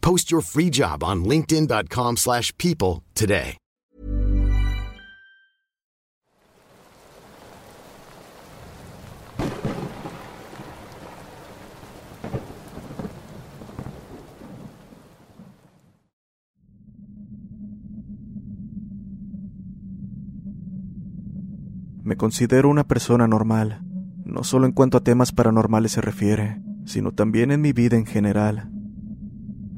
Post your free job on linkedin.com/people slash people today. Me considero una persona normal, no solo en cuanto a temas paranormales se refiere, sino también en mi vida en general.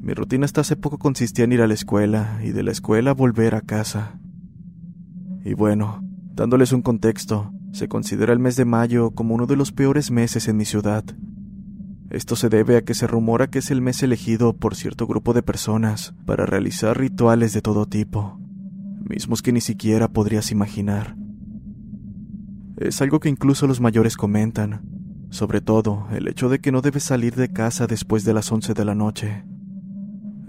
Mi rutina hasta hace poco consistía en ir a la escuela y de la escuela volver a casa. Y bueno, dándoles un contexto, se considera el mes de mayo como uno de los peores meses en mi ciudad. Esto se debe a que se rumora que es el mes elegido por cierto grupo de personas para realizar rituales de todo tipo, mismos que ni siquiera podrías imaginar. Es algo que incluso los mayores comentan, sobre todo el hecho de que no debes salir de casa después de las 11 de la noche.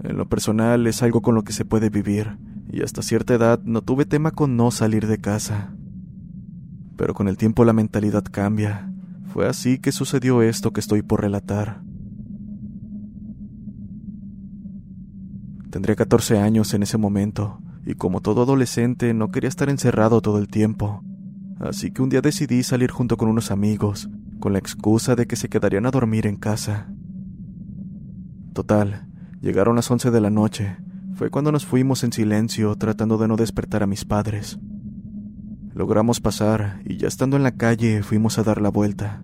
En lo personal es algo con lo que se puede vivir, y hasta cierta edad no tuve tema con no salir de casa. Pero con el tiempo la mentalidad cambia. Fue así que sucedió esto que estoy por relatar. Tendría 14 años en ese momento, y como todo adolescente no quería estar encerrado todo el tiempo. Así que un día decidí salir junto con unos amigos, con la excusa de que se quedarían a dormir en casa. Total, llegaron las once de la noche. Fue cuando nos fuimos en silencio tratando de no despertar a mis padres. Logramos pasar y ya estando en la calle fuimos a dar la vuelta.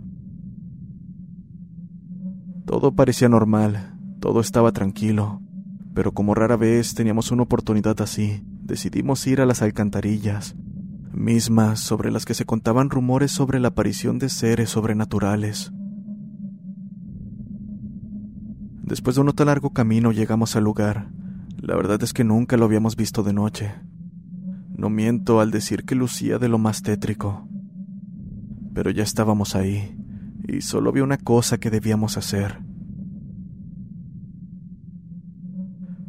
Todo parecía normal, todo estaba tranquilo, pero como rara vez teníamos una oportunidad así, decidimos ir a las alcantarillas, mismas sobre las que se contaban rumores sobre la aparición de seres sobrenaturales. Después de un tan largo camino llegamos al lugar. La verdad es que nunca lo habíamos visto de noche. No miento al decir que lucía de lo más tétrico. Pero ya estábamos ahí, y solo había una cosa que debíamos hacer.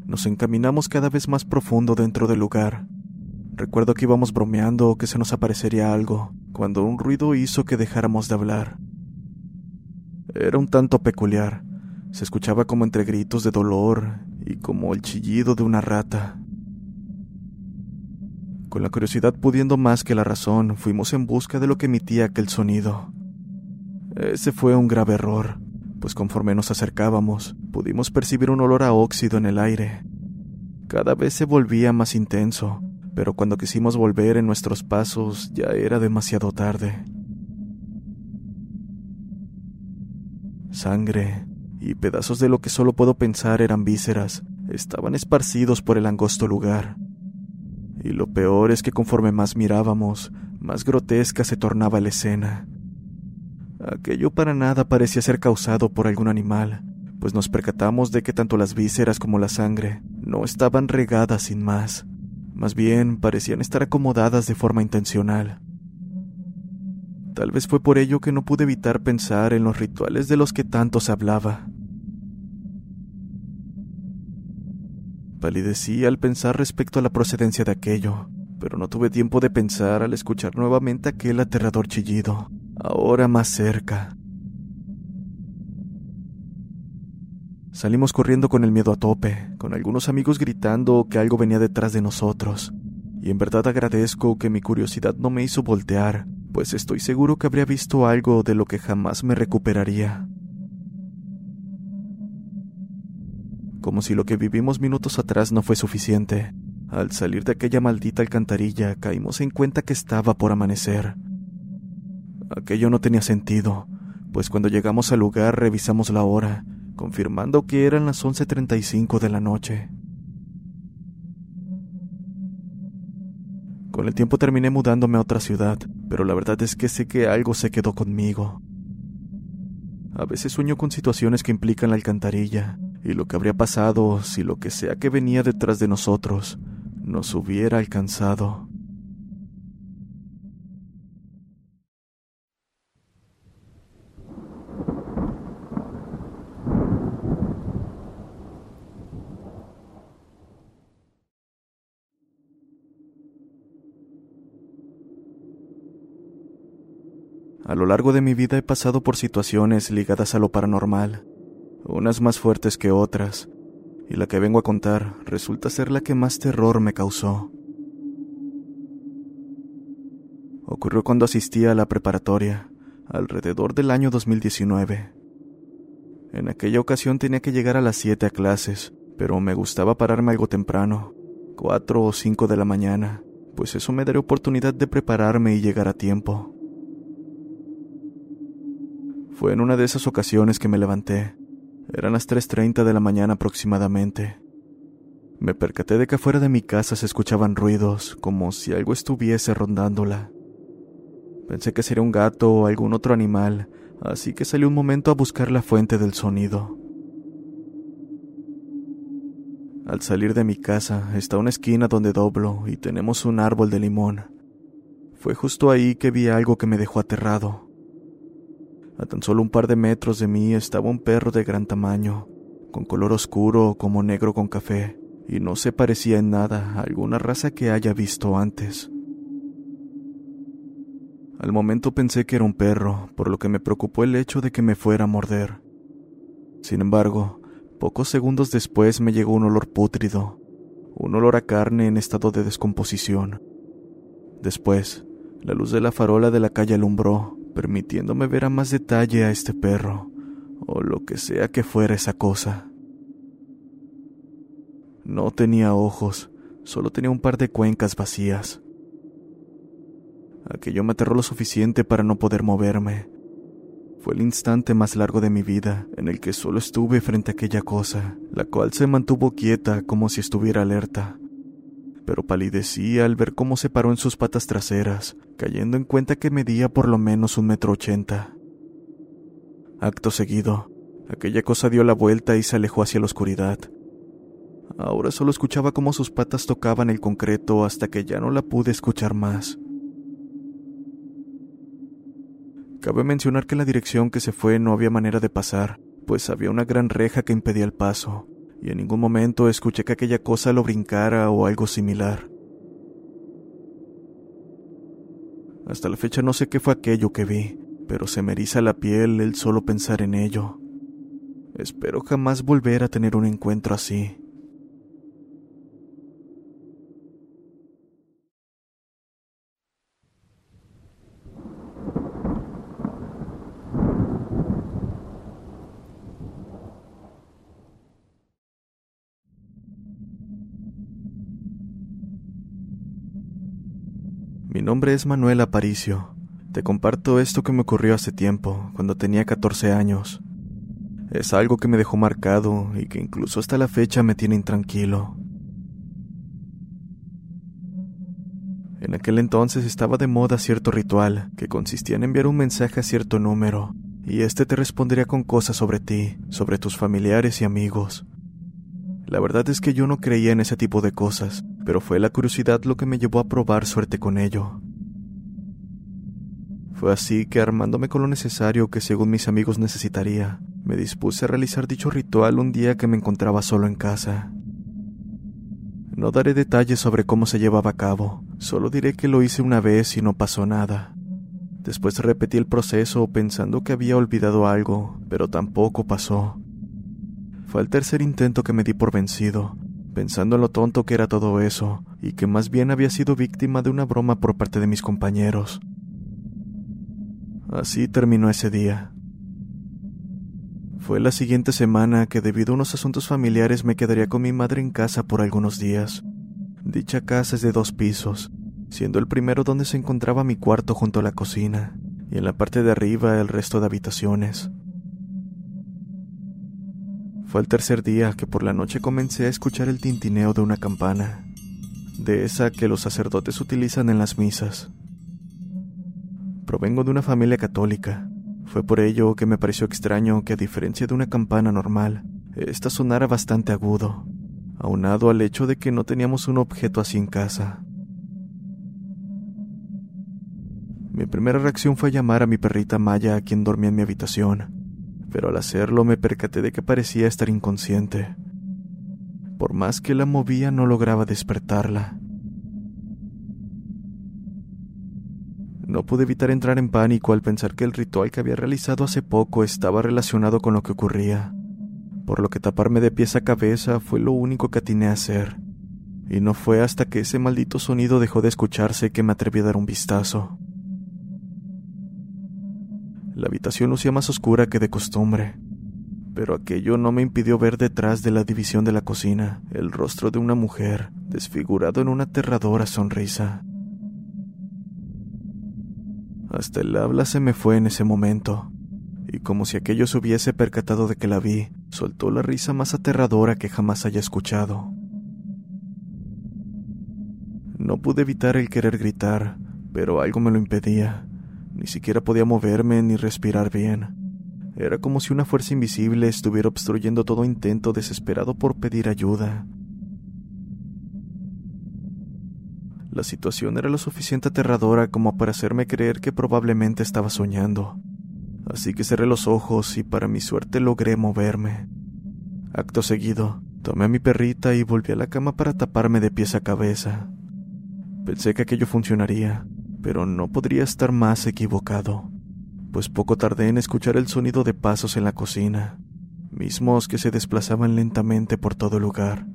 Nos encaminamos cada vez más profundo dentro del lugar. Recuerdo que íbamos bromeando o que se nos aparecería algo, cuando un ruido hizo que dejáramos de hablar. Era un tanto peculiar. Se escuchaba como entre gritos de dolor y como el chillido de una rata. Con la curiosidad pudiendo más que la razón, fuimos en busca de lo que emitía aquel sonido. Ese fue un grave error, pues conforme nos acercábamos, pudimos percibir un olor a óxido en el aire. Cada vez se volvía más intenso, pero cuando quisimos volver en nuestros pasos ya era demasiado tarde. Sangre y pedazos de lo que solo puedo pensar eran vísceras estaban esparcidos por el angosto lugar. Y lo peor es que conforme más mirábamos, más grotesca se tornaba la escena. Aquello para nada parecía ser causado por algún animal, pues nos percatamos de que tanto las vísceras como la sangre no estaban regadas sin más. Más bien parecían estar acomodadas de forma intencional. Tal vez fue por ello que no pude evitar pensar en los rituales de los que tanto se hablaba. Palidecí al pensar respecto a la procedencia de aquello, pero no tuve tiempo de pensar al escuchar nuevamente aquel aterrador chillido, ahora más cerca. Salimos corriendo con el miedo a tope, con algunos amigos gritando que algo venía detrás de nosotros, y en verdad agradezco que mi curiosidad no me hizo voltear, pues estoy seguro que habría visto algo de lo que jamás me recuperaría. Como si lo que vivimos minutos atrás no fue suficiente. Al salir de aquella maldita alcantarilla caímos en cuenta que estaba por amanecer. Aquello no tenía sentido, pues cuando llegamos al lugar revisamos la hora, confirmando que eran las 11.35 de la noche. Con el tiempo terminé mudándome a otra ciudad, pero la verdad es que sé que algo se quedó conmigo. A veces sueño con situaciones que implican la alcantarilla, y lo que habría pasado si lo que sea que venía detrás de nosotros nos hubiera alcanzado. A lo largo de mi vida he pasado por situaciones ligadas a lo paranormal, unas más fuertes que otras, y la que vengo a contar resulta ser la que más terror me causó. Ocurrió cuando asistía a la preparatoria, alrededor del año 2019. En aquella ocasión tenía que llegar a las 7 a clases, pero me gustaba pararme algo temprano, 4 o 5 de la mañana, pues eso me daría oportunidad de prepararme y llegar a tiempo. Fue en una de esas ocasiones que me levanté, eran las 3.30 de la mañana aproximadamente. Me percaté de que afuera de mi casa se escuchaban ruidos, como si algo estuviese rondándola. Pensé que sería un gato o algún otro animal, así que salí un momento a buscar la fuente del sonido. Al salir de mi casa está una esquina donde doblo y tenemos un árbol de limón. Fue justo ahí que vi algo que me dejó aterrado. A tan solo un par de metros de mí estaba un perro de gran tamaño, con color oscuro como negro con café, y no se parecía en nada a alguna raza que haya visto antes. Al momento pensé que era un perro, por lo que me preocupó el hecho de que me fuera a morder. Sin embargo, pocos segundos después me llegó un olor pútrido, un olor a carne en estado de descomposición. Después, la luz de la farola de la calle alumbró, permitiéndome ver a más detalle a este perro, o lo que sea que fuera esa cosa. No tenía ojos, solo tenía un par de cuencas vacías. Aquello me aterró lo suficiente para no poder moverme. Fue el instante más largo de mi vida en el que solo estuve frente a aquella cosa, la cual se mantuvo quieta como si estuviera alerta pero palidecía al ver cómo se paró en sus patas traseras, cayendo en cuenta que medía por lo menos un metro ochenta. Acto seguido, aquella cosa dio la vuelta y se alejó hacia la oscuridad. Ahora solo escuchaba cómo sus patas tocaban el concreto hasta que ya no la pude escuchar más. Cabe mencionar que en la dirección que se fue no había manera de pasar, pues había una gran reja que impedía el paso, y en ningún momento escuché que aquella cosa lo brincara o algo similar. Hasta la fecha no sé qué fue aquello que vi, pero se me eriza la piel el solo pensar en ello. Espero jamás volver a tener un encuentro así. Mi nombre es Manuel Aparicio. Te comparto esto que me ocurrió hace tiempo, cuando tenía 14 años. Es algo que me dejó marcado y que incluso hasta la fecha me tiene intranquilo. En aquel entonces estaba de moda cierto ritual que consistía en enviar un mensaje a cierto número, y este te respondería con cosas sobre ti, sobre tus familiares y amigos. La verdad es que yo no creía en ese tipo de cosas, pero fue la curiosidad lo que me llevó a probar suerte con ello. Fue así que armándome con lo necesario que según mis amigos necesitaría, me dispuse a realizar dicho ritual un día que me encontraba solo en casa. No daré detalles sobre cómo se llevaba a cabo, solo diré que lo hice una vez y no pasó nada. Después repetí el proceso pensando que había olvidado algo, pero tampoco pasó. Fue el tercer intento que me di por vencido, pensando en lo tonto que era todo eso, y que más bien había sido víctima de una broma por parte de mis compañeros. Así terminó ese día. Fue la siguiente semana que debido a unos asuntos familiares me quedaría con mi madre en casa por algunos días. Dicha casa es de dos pisos, siendo el primero donde se encontraba mi cuarto junto a la cocina, y en la parte de arriba el resto de habitaciones. Fue el tercer día que por la noche comencé a escuchar el tintineo de una campana, de esa que los sacerdotes utilizan en las misas. Provengo de una familia católica, fue por ello que me pareció extraño que a diferencia de una campana normal, esta sonara bastante agudo, aunado al hecho de que no teníamos un objeto así en casa. Mi primera reacción fue llamar a mi perrita Maya, quien dormía en mi habitación, pero al hacerlo me percaté de que parecía estar inconsciente. Por más que la movía no lograba despertarla. No pude evitar entrar en pánico al pensar que el ritual que había realizado hace poco estaba relacionado con lo que ocurría, por lo que taparme de pies a cabeza fue lo único que atiné a hacer, y no fue hasta que ese maldito sonido dejó de escucharse que me atreví a dar un vistazo. La habitación lucía más oscura que de costumbre, pero aquello no me impidió ver detrás de la división de la cocina el rostro de una mujer desfigurado en una aterradora sonrisa. Hasta el habla se me fue en ese momento, y como si aquello se hubiese percatado de que la vi, soltó la risa más aterradora que jamás haya escuchado. No pude evitar el querer gritar, pero algo me lo impedía. Ni siquiera podía moverme ni respirar bien. Era como si una fuerza invisible estuviera obstruyendo todo intento desesperado por pedir ayuda. La situación era lo suficiente aterradora como para hacerme creer que probablemente estaba soñando. Así que cerré los ojos y para mi suerte logré moverme. Acto seguido, tomé a mi perrita y volví a la cama para taparme de pies a cabeza. Pensé que aquello funcionaría, pero no podría estar más equivocado, pues poco tardé en escuchar el sonido de pasos en la cocina, mismos que se desplazaban lentamente por todo el lugar.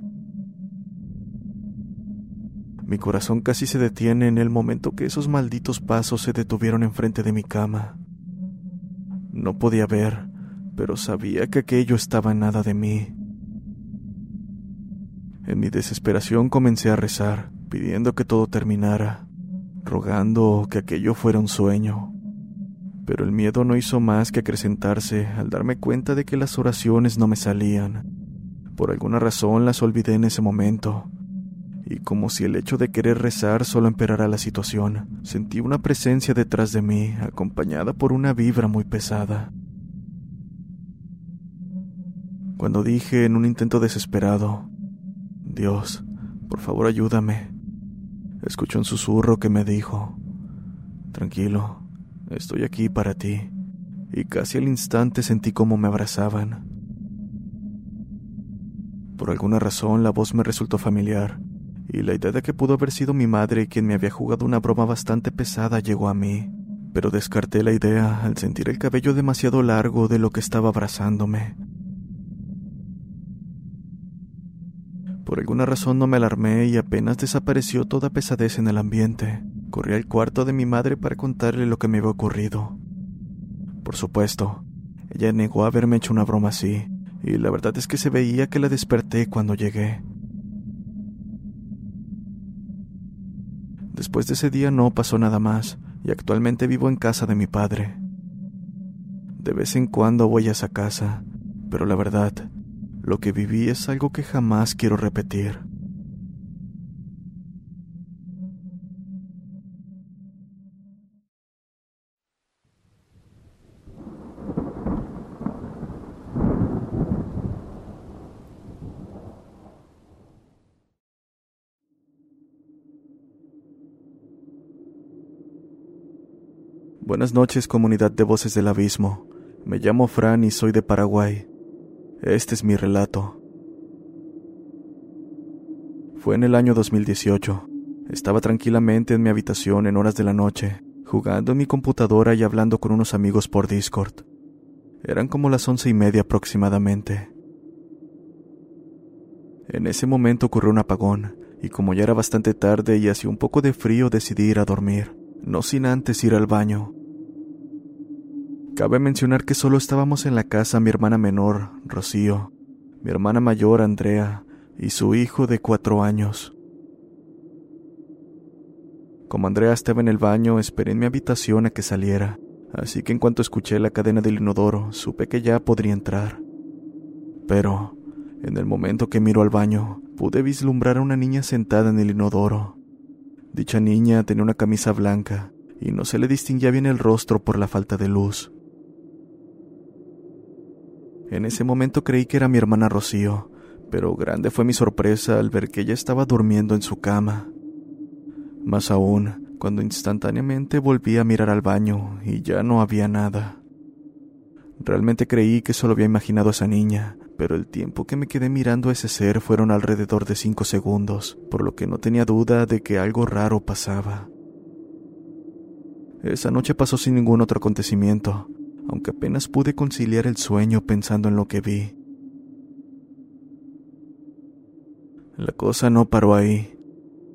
Mi corazón casi se detiene en el momento que esos malditos pasos se detuvieron enfrente de mi cama. No podía ver, pero sabía que aquello estaba en nada de mí. En mi desesperación comencé a rezar, pidiendo que todo terminara, rogando que aquello fuera un sueño. Pero el miedo no hizo más que acrecentarse al darme cuenta de que las oraciones no me salían. Por alguna razón las olvidé en ese momento, y como si el hecho de querer rezar solo empeorara la situación, sentí una presencia detrás de mí, acompañada por una vibra muy pesada. Cuando dije en un intento desesperado, Dios, por favor ayúdame, escuché un susurro que me dijo, Tranquilo, estoy aquí para ti, y casi al instante sentí como me abrazaban. Por alguna razón la voz me resultó familiar, y la idea de que pudo haber sido mi madre quien me había jugado una broma bastante pesada llegó a mí, pero descarté la idea al sentir el cabello demasiado largo de lo que estaba abrazándome. Por alguna razón no me alarmé y apenas desapareció toda pesadez en el ambiente. Corrí al cuarto de mi madre para contarle lo que me había ocurrido. Por supuesto, ella negó haberme hecho una broma así, y la verdad es que se veía que la desperté cuando llegué. Después de ese día no pasó nada más, y actualmente vivo en casa de mi padre. De vez en cuando voy a esa casa, pero la verdad, lo que viví es algo que jamás quiero repetir. Buenas noches, comunidad de voces del abismo. Me llamo Fran y soy de Paraguay. Este es mi relato. Fue en el año 2018. Estaba tranquilamente en mi habitación en horas de la noche, jugando en mi computadora y hablando con unos amigos por Discord. Eran como las once y media aproximadamente. En ese momento ocurrió un apagón, y como ya era bastante tarde y hacía un poco de frío, decidí ir a dormir, no sin antes ir al baño. Cabe mencionar que solo estábamos en la casa mi hermana menor, Rocío, mi hermana mayor, Andrea, y su hijo de cuatro años. Como Andrea estaba en el baño, esperé en mi habitación a que saliera, así que en cuanto escuché la cadena del inodoro, supe que ya podría entrar. Pero, en el momento que miro al baño, pude vislumbrar a una niña sentada en el inodoro. Dicha niña tenía una camisa blanca, y no se le distinguía bien el rostro por la falta de luz. En ese momento creí que era mi hermana Rocío, pero grande fue mi sorpresa al ver que ella estaba durmiendo en su cama. Más aún, cuando instantáneamente volví a mirar al baño y ya no había nada. Realmente creí que solo había imaginado a esa niña, pero el tiempo que me quedé mirando a ese ser fueron alrededor de cinco segundos, por lo que no tenía duda de que algo raro pasaba. Esa noche pasó sin ningún otro acontecimiento, aunque apenas pude conciliar el sueño pensando en lo que vi. La cosa no paró ahí.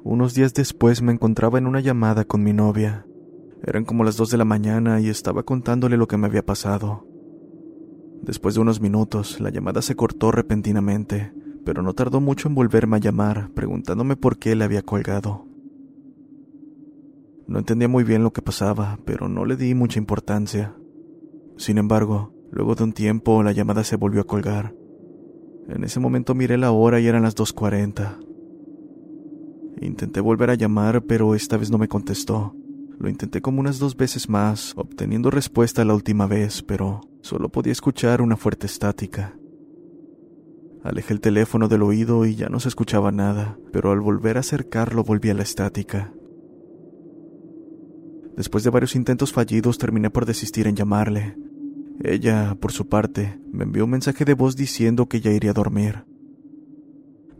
Unos días después me encontraba en una llamada con mi novia. Eran como las dos de la mañana y estaba contándole lo que me había pasado. Después de unos minutos, la llamada se cortó repentinamente, pero no tardó mucho en volverme a llamar, preguntándome por qué le había colgado. No entendía muy bien lo que pasaba, pero no le di mucha importancia. Sin embargo, luego de un tiempo la llamada se volvió a colgar. En ese momento miré la hora y eran las 2.40. Intenté volver a llamar, pero esta vez no me contestó. Lo intenté como unas dos veces más, obteniendo respuesta la última vez, pero solo podía escuchar una fuerte estática. Alejé el teléfono del oído y ya no se escuchaba nada, pero al volver a acercarlo volví a la estática. Después de varios intentos fallidos terminé por desistir en llamarle, ella, por su parte, me envió un mensaje de voz diciendo que ya iría a dormir.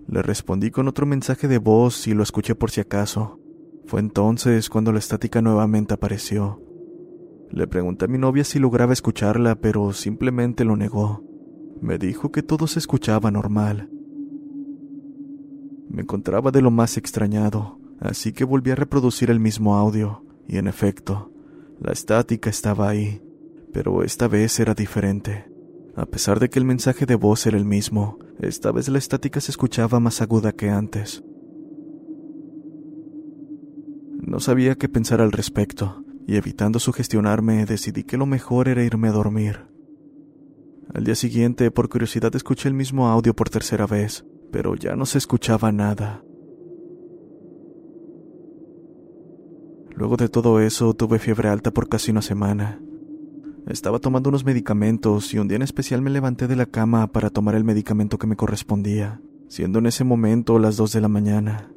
Le respondí con otro mensaje de voz y lo escuché por si acaso. Fue entonces cuando la estática nuevamente apareció. Le pregunté a mi novia si lograba escucharla, pero simplemente lo negó. Me dijo que todo se escuchaba normal. Me encontraba de lo más extrañado, así que volví a reproducir el mismo audio, y en efecto, la estática estaba ahí pero esta vez era diferente. A pesar de que el mensaje de voz era el mismo, esta vez la estática se escuchaba más aguda que antes. No sabía qué pensar al respecto, y evitando sugestionarme, decidí que lo mejor era irme a dormir. Al día siguiente, por curiosidad, escuché el mismo audio por tercera vez, pero ya no se escuchaba nada. Luego de todo eso, tuve fiebre alta por casi una semana, estaba tomando unos medicamentos y un día en especial me levanté de la cama para tomar el medicamento que me correspondía, siendo en ese momento las dos de la mañana.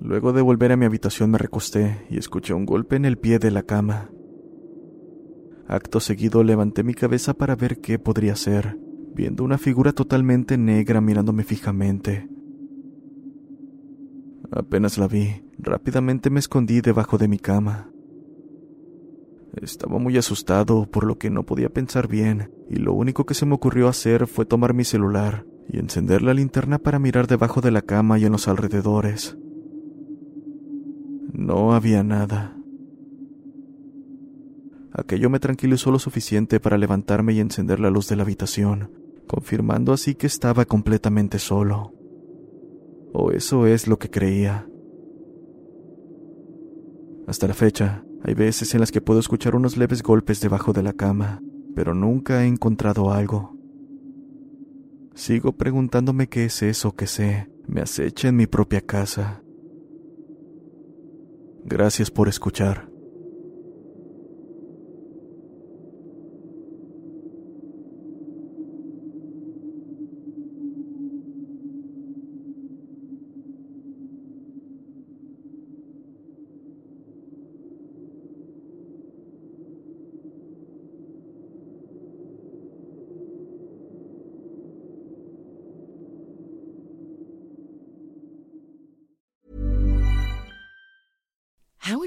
Luego de volver a mi habitación me recosté y escuché un golpe en el pie de la cama. Acto seguido levanté mi cabeza para ver qué podría ser, viendo una figura totalmente negra mirándome fijamente. Apenas la vi, rápidamente me escondí debajo de mi cama. Estaba muy asustado, por lo que no podía pensar bien, y lo único que se me ocurrió hacer fue tomar mi celular y encender la linterna para mirar debajo de la cama y en los alrededores. No había nada. Aquello me tranquilizó lo suficiente para levantarme y encender la luz de la habitación, confirmando así que estaba completamente solo. O eso es lo que creía. Hasta la fecha, hay veces en las que puedo escuchar unos leves golpes debajo de la cama, pero nunca he encontrado algo. Sigo preguntándome qué es eso que sé, me acecha en mi propia casa. Gracias por escuchar.